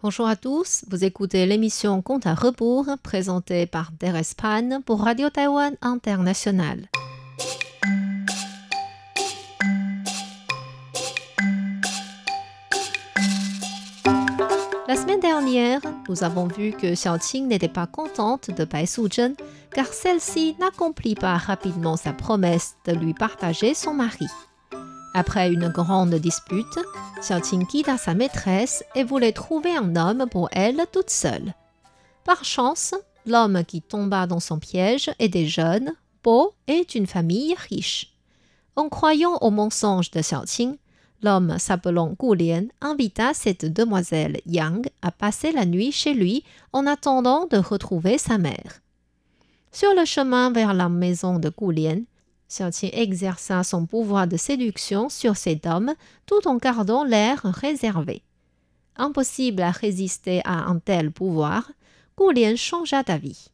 Bonjour à tous, vous écoutez l'émission Compte à rebours présentée par Pan pour Radio Taïwan International. La semaine dernière, nous avons vu que Xiaoqing n'était pas contente de Bai Suzhen car celle-ci n'accomplit pas rapidement sa promesse de lui partager son mari. Après une grande dispute, Xiaoqing quitta sa maîtresse et voulait trouver un homme pour elle toute seule. Par chance, l'homme qui tomba dans son piège était jeune, beau et d'une famille riche. En croyant au mensonge de Xiaoqing, l'homme s'appelant Gu invita cette demoiselle Yang à passer la nuit chez lui en attendant de retrouver sa mère. Sur le chemin vers la maison de Gu Exerça son pouvoir de séduction sur cet homme tout en gardant l'air réservé. Impossible à résister à un tel pouvoir, Gu changea d'avis.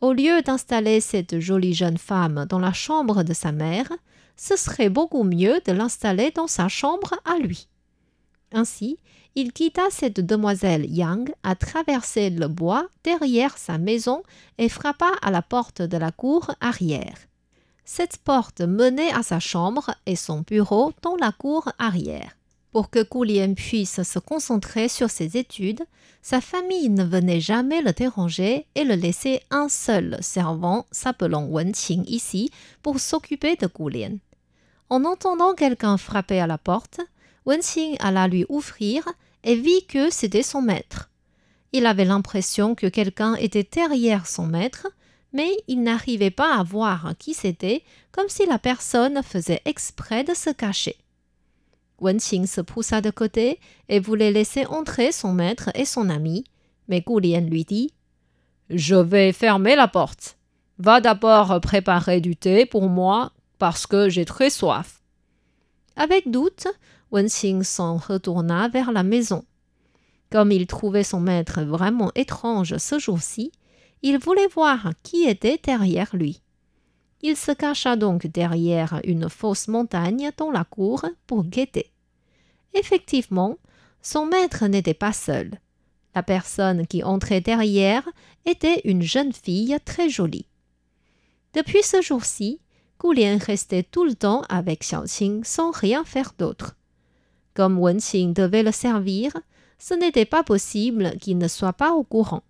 Au lieu d'installer cette jolie jeune femme dans la chambre de sa mère, ce serait beaucoup mieux de l'installer dans sa chambre à lui. Ainsi, il quitta cette demoiselle Yang à traverser le bois derrière sa maison et frappa à la porte de la cour arrière. Cette porte menait à sa chambre et son bureau dans la cour arrière. Pour que Kulien puisse se concentrer sur ses études, sa famille ne venait jamais le déranger et le laissait un seul servant s'appelant Wenqing ici pour s'occuper de Kulien. En entendant quelqu'un frapper à la porte, Wenqing alla lui ouvrir et vit que c'était son maître. Il avait l'impression que quelqu'un était derrière son maître mais il n'arrivait pas à voir qui c'était, comme si la personne faisait exprès de se cacher. Wenqing se poussa de côté et voulait laisser entrer son maître et son ami, mais Gu lui dit Je vais fermer la porte. Va d'abord préparer du thé pour moi parce que j'ai très soif. Avec doute, Wenqing s'en retourna vers la maison. Comme il trouvait son maître vraiment étrange ce jour-ci, il voulait voir qui était derrière lui. Il se cacha donc derrière une fausse montagne dans la cour pour guetter. Effectivement, son maître n'était pas seul. La personne qui entrait derrière était une jeune fille très jolie. Depuis ce jour-ci, Lian restait tout le temps avec Xiaoqing sans rien faire d'autre. Comme Wenqing devait le servir, ce n'était pas possible qu'il ne soit pas au courant.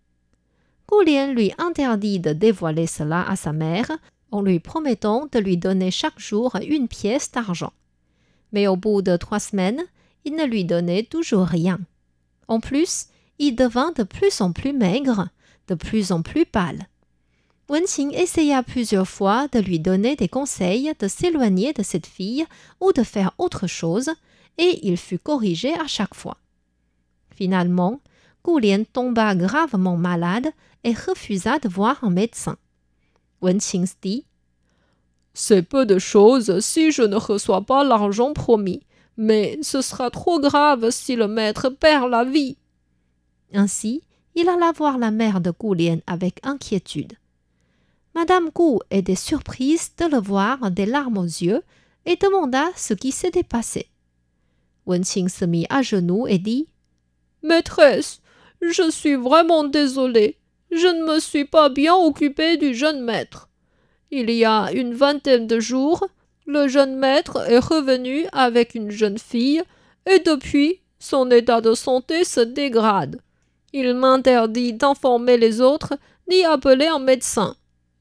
Lian lui interdit de dévoiler cela à sa mère en lui promettant de lui donner chaque jour une pièce d'argent. Mais au bout de trois semaines, il ne lui donnait toujours rien. En plus, il devint de plus en plus maigre, de plus en plus pâle. Wenqing essaya plusieurs fois de lui donner des conseils de s'éloigner de cette fille ou de faire autre chose, et il fut corrigé à chaque fois. Finalement, Gu tomba gravement malade et refusa de voir un médecin. Wenqing dit C'est peu de choses si je ne reçois pas l'argent promis, mais ce sera trop grave si le maître perd la vie. Ainsi, il alla voir la mère de Gu avec inquiétude. Madame Gu était surprise de le voir des larmes aux yeux et demanda ce qui s'était passé. Wenqing se mit à genoux et dit Maîtresse, je suis vraiment désolé. Je ne me suis pas bien occupé du jeune maître. Il y a une vingtaine de jours, le jeune maître est revenu avec une jeune fille, et depuis, son état de santé se dégrade. Il m'interdit d'informer les autres ni appeler un médecin.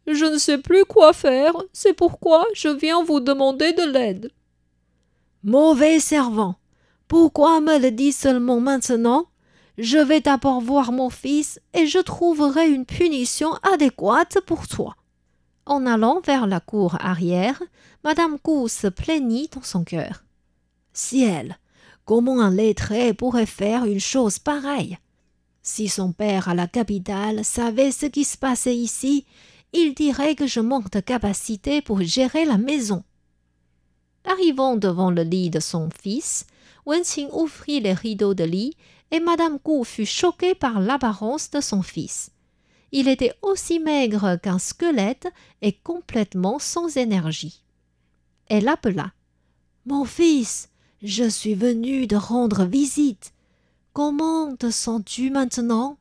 Je ne sais plus quoi faire, c'est pourquoi je viens vous demander de l'aide. Mauvais servant. Pourquoi me le dit seulement maintenant je vais d'abord voir mon fils et je trouverai une punition adéquate pour toi. En allant vers la cour arrière, Madame Gu se plaignit dans son cœur. Ciel, comment un lettré pourrait faire une chose pareille? Si son père à la capitale savait ce qui se passait ici, il dirait que je manque de capacité pour gérer la maison. Arrivant devant le lit de son fils, Wenqing ouvrit les rideaux de lit et Madame Gu fut choquée par l'apparence de son fils. Il était aussi maigre qu'un squelette et complètement sans énergie. Elle appela. Mon fils, je suis venue de rendre visite. Comment te sens-tu maintenant?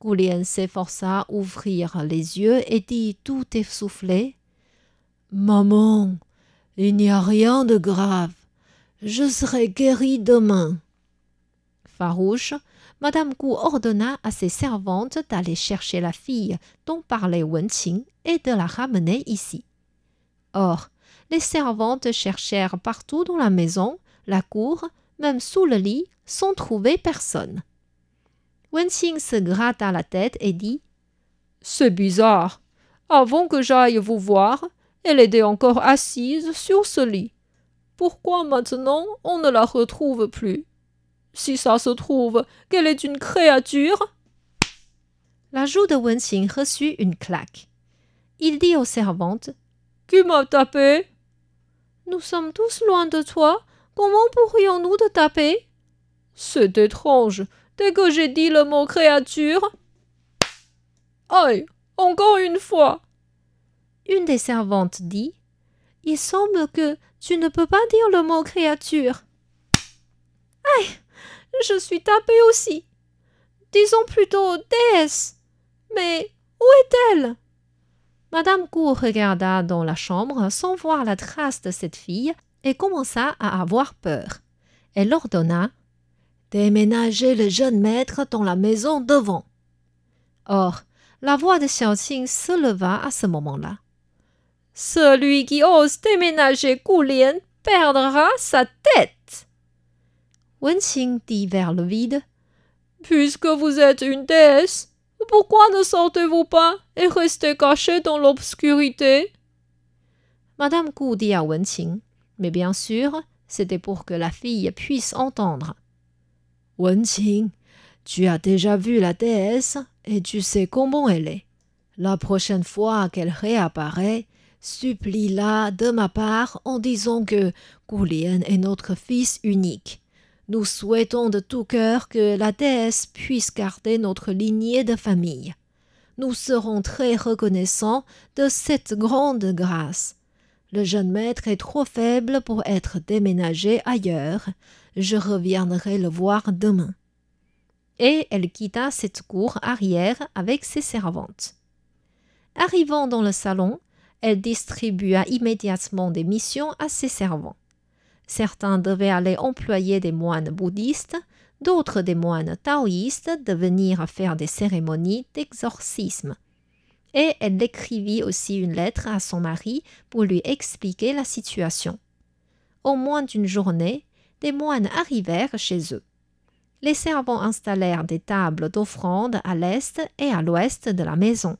Goulien s'efforça ouvrir les yeux et dit tout essoufflé Maman, il n'y a rien de grave. Je serai guérie demain. Farouche, Madame Gu ordonna à ses servantes d'aller chercher la fille dont parlait Wen Qing et de la ramener ici. Or, les servantes cherchèrent partout dans la maison, la cour, même sous le lit, sans trouver personne. Wen Qing se gratta la tête et dit C'est bizarre. Avant que j'aille vous voir, elle était encore assise sur ce lit. Pourquoi maintenant on ne la retrouve plus? Si ça se trouve qu'elle est une créature. La joue de Wenxing reçut une claque. Il dit aux servantes Qui m'a tapé? Nous sommes tous loin de toi. Comment pourrions-nous te taper? C'est étrange. Dès que j'ai dit le mot créature. Aïe Encore une fois Une des servantes dit Il semble que tu ne peux pas dire le mot créature. Aïe je suis tapée aussi. Disons plutôt déesse. Mais où est-elle? Madame Cour regarda dans la chambre sans voir la trace de cette fille et commença à avoir peur. Elle ordonna Déménager le jeune maître dans la maison devant. Or, la voix de Xiaoqing se leva à ce moment-là. Celui qui ose déménager Goulien perdra sa tête. Wenxing dit vers le vide. Puisque vous êtes une déesse, pourquoi ne sortez-vous pas et restez cachée dans l'obscurité? Madame Gu dit à Wenqing, mais bien sûr, c'était pour que la fille puisse entendre. Wenqing, tu as déjà vu la déesse et tu sais comment elle est. La prochaine fois qu'elle réapparaît, supplie-la de ma part en disant que Gulien est notre fils unique nous souhaitons de tout cœur que la déesse puisse garder notre lignée de famille. Nous serons très reconnaissants de cette grande grâce. Le jeune maître est trop faible pour être déménagé ailleurs. Je reviendrai le voir demain. Et elle quitta cette cour arrière avec ses servantes. Arrivant dans le salon, elle distribua immédiatement des missions à ses servants. Certains devaient aller employer des moines bouddhistes, d'autres des moines taoïstes de venir faire des cérémonies d'exorcisme. Et elle écrivit aussi une lettre à son mari pour lui expliquer la situation. Au moins d'une journée, des moines arrivèrent chez eux. Les servants installèrent des tables d'offrande à l'est et à l'ouest de la maison,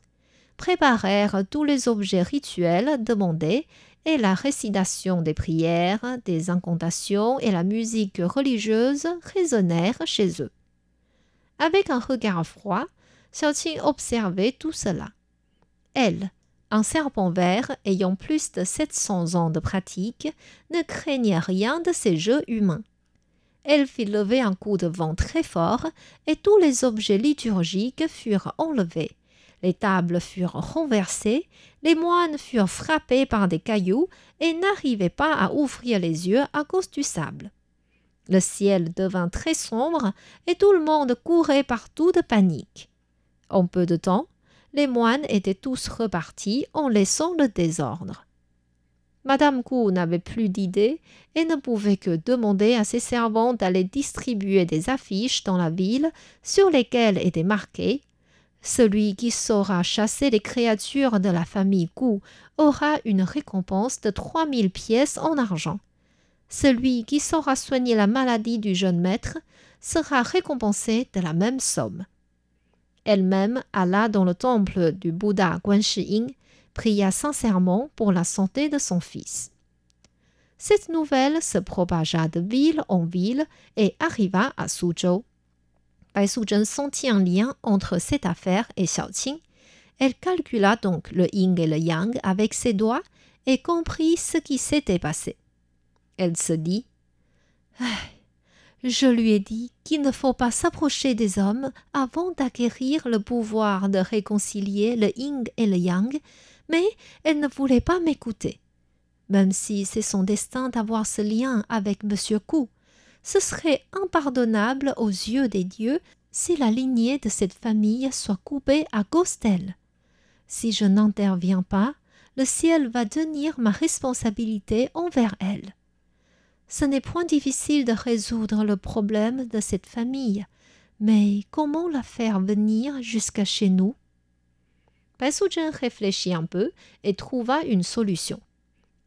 préparèrent tous les objets rituels demandés et la récitation des prières, des incantations et la musique religieuse résonnèrent chez eux. Avec un regard froid, Xiaoqing observait tout cela. Elle, un serpent vert ayant plus de 700 ans de pratique, ne craignait rien de ces jeux humains. Elle fit lever un coup de vent très fort et tous les objets liturgiques furent enlevés les tables furent renversées, les moines furent frappés par des cailloux et n'arrivaient pas à ouvrir les yeux à cause du sable. Le ciel devint très sombre et tout le monde courait partout de panique. En peu de temps, les moines étaient tous repartis en laissant le désordre. Madame Gu n'avait plus d'idées et ne pouvait que demander à ses servants d'aller distribuer des affiches dans la ville sur lesquelles étaient marqués celui qui saura chasser les créatures de la famille Gu aura une récompense de trois mille pièces en argent. Celui qui saura soigner la maladie du jeune maître sera récompensé de la même somme. Elle-même alla dans le temple du Bouddha Guanshi pria sincèrement pour la santé de son fils. Cette nouvelle se propagea de ville en ville et arriva à Suzhou. Bai sentit un lien entre cette affaire et Xiaoqing. Elle calcula donc le yin et le yang avec ses doigts et comprit ce qui s'était passé. Elle se dit Je lui ai dit qu'il ne faut pas s'approcher des hommes avant d'acquérir le pouvoir de réconcilier le yin et le yang, mais elle ne voulait pas m'écouter. Même si c'est son destin d'avoir ce lien avec M. Ku, ce serait impardonnable aux yeux des dieux si la lignée de cette famille soit coupée à cause d'elle. Si je n'interviens pas, le ciel va tenir ma responsabilité envers elle. Ce n'est point difficile de résoudre le problème de cette famille, mais comment la faire venir jusqu'à chez nous? Bai réfléchit un peu et trouva une solution.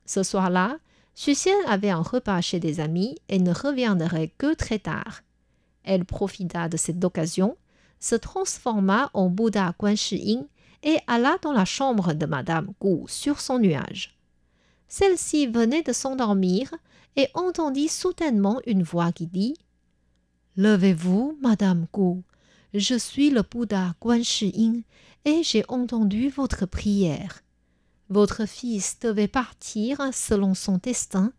Ce soir-là, Xuxian avait un repas chez des amis et ne reviendrait que très tard. Elle profita de cette occasion, se transforma en Bouddha Guan Shi et alla dans la chambre de Madame Gu sur son nuage. Celle-ci venait de s'endormir et entendit soudainement une voix qui dit Levez-vous, Madame Gu, je suis le Bouddha Guan Shi et j'ai entendu votre prière. Votre fils devait partir selon son destin,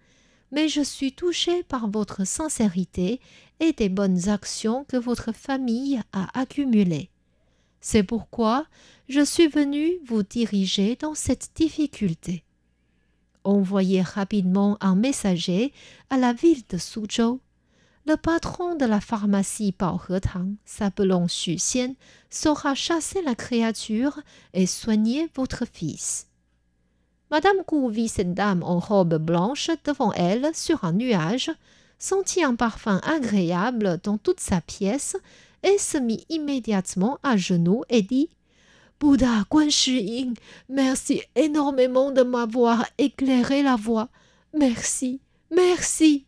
mais je suis touché par votre sincérité et des bonnes actions que votre famille a accumulées. C'est pourquoi je suis venu vous diriger dans cette difficulté. Envoyez rapidement un messager à la ville de Suzhou. Le patron de la pharmacie Baohetang, s'appelant Xu Xian, saura chasser la créature et soigner votre fils. Madame Gu vit cette dame en robe blanche devant elle sur un nuage, sentit un parfum agréable dans toute sa pièce et se mit immédiatement à genoux et dit Bouddha Guan merci énormément de m'avoir éclairé la voie. Merci, merci.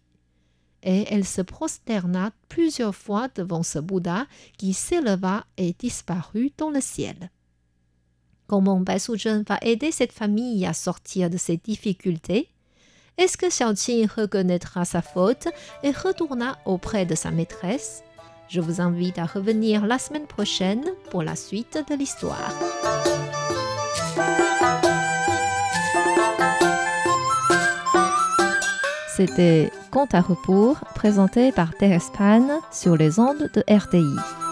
Et elle se prosterna plusieurs fois devant ce Bouddha qui s'éleva et disparut dans le ciel. Comment Bai Suzhen va aider cette famille à sortir de ses difficultés? Est-ce que Xiaoqing reconnaîtra sa faute et retourna auprès de sa maîtresse? Je vous invite à revenir la semaine prochaine pour la suite de l'histoire. C'était Conte à rebours présenté par Thérèse Pan sur les ondes de RTI.